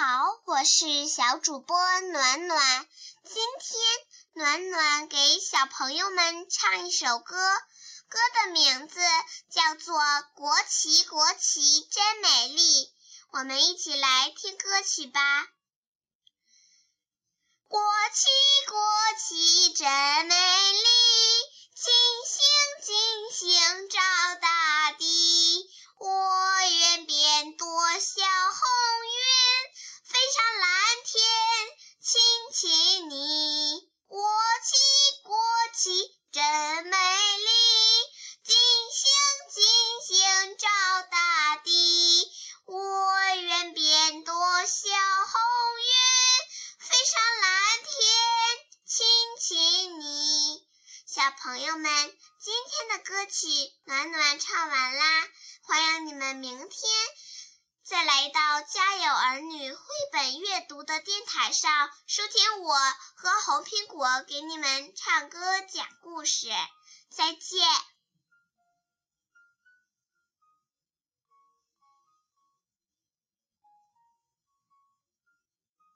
好，我是小主播暖暖。今天暖暖给小朋友们唱一首歌，歌的名字叫做《国旗国旗真美丽》。我们一起来听歌曲吧。国旗国旗真美很美丽，金星金星照大地。我愿变朵小红云，飞上蓝天，亲亲你。小朋友们，今天的歌曲暖暖唱完啦。欢迎你们明天再来到家有儿女绘本阅读的电台上收听我和红苹果给你们唱歌讲故事。再见。